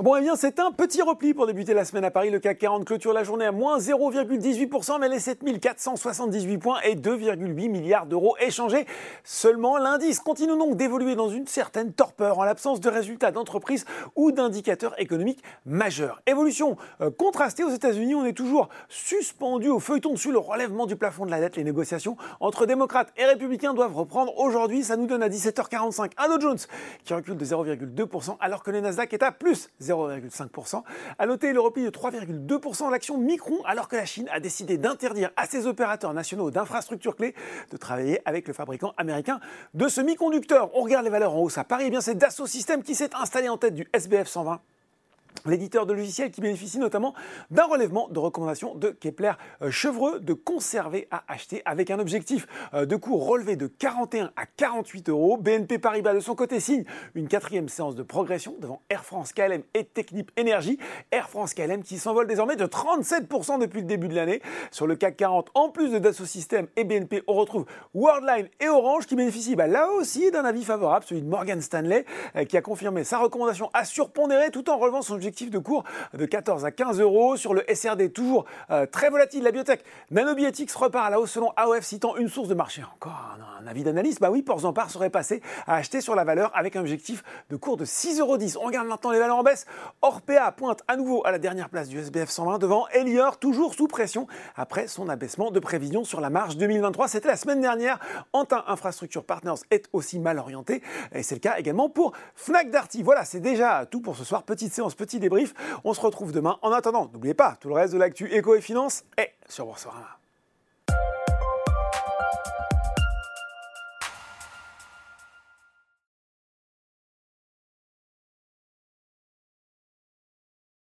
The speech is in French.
Bon, eh bien, c'est un petit repli pour débuter la semaine à Paris. Le CAC 40 clôture la journée à moins 0,18%, mais les 7478 points et 2,8 milliards d'euros échangés. Seulement, l'indice continue donc d'évoluer dans une certaine torpeur en l'absence de résultats d'entreprise ou d'indicateurs économiques majeurs. Évolution euh, contrastée aux États-Unis, on est toujours suspendu au feuilleton sur le relèvement du plafond de la dette. Les négociations entre démocrates et républicains doivent reprendre aujourd'hui. Ça nous donne à 17h45 un Dow Jones qui recule de 0,2% alors que le Nasdaq est à plus 0,5%. À noter le repli de 3,2% de l'action Micron, alors que la Chine a décidé d'interdire à ses opérateurs nationaux d'infrastructures clés de travailler avec le fabricant américain de semi-conducteurs. On regarde les valeurs en hausse à Paris, eh bien c'est Dassault Systèmes qui s'est installé en tête du SBF 120 l'éditeur de logiciels qui bénéficie notamment d'un relèvement de recommandation de Kepler euh, Chevreux de conserver à acheter avec un objectif euh, de cours relevé de 41 à 48 euros. BNP Paribas de son côté signe une quatrième séance de progression devant Air France KLM et Technip Énergie. Air France KLM qui s'envole désormais de 37% depuis le début de l'année. Sur le CAC 40, en plus de Dassault Systèmes et BNP, on retrouve Worldline et Orange qui bénéficient bah, là aussi d'un avis favorable, celui de Morgan Stanley euh, qui a confirmé sa recommandation à surpondérer tout en relevant son objectif de cours de 14 à 15 euros. Sur le SRD, toujours euh, très volatile, la biotech Nanobiotix repart à la hausse selon AOF, citant une source de marché. Encore un, avis d'analyse Bah oui, Porzampar serait passé à acheter sur la valeur avec un objectif de cours de 6,10 euros. On regarde maintenant les valeurs en baisse. Orpea pointe à nouveau à la dernière place du SBF 120 devant Elior, toujours sous pression après son abaissement de prévision sur la marge 2023. C'était la semaine dernière. Antin Infrastructure Partners est aussi mal orienté et c'est le cas également pour Fnac Darty. Voilà, c'est déjà tout pour ce soir. Petite séance, petit débrief. On se retrouve demain. En attendant, n'oubliez pas, tout le reste de l'actu éco et finance est sur Boursorama.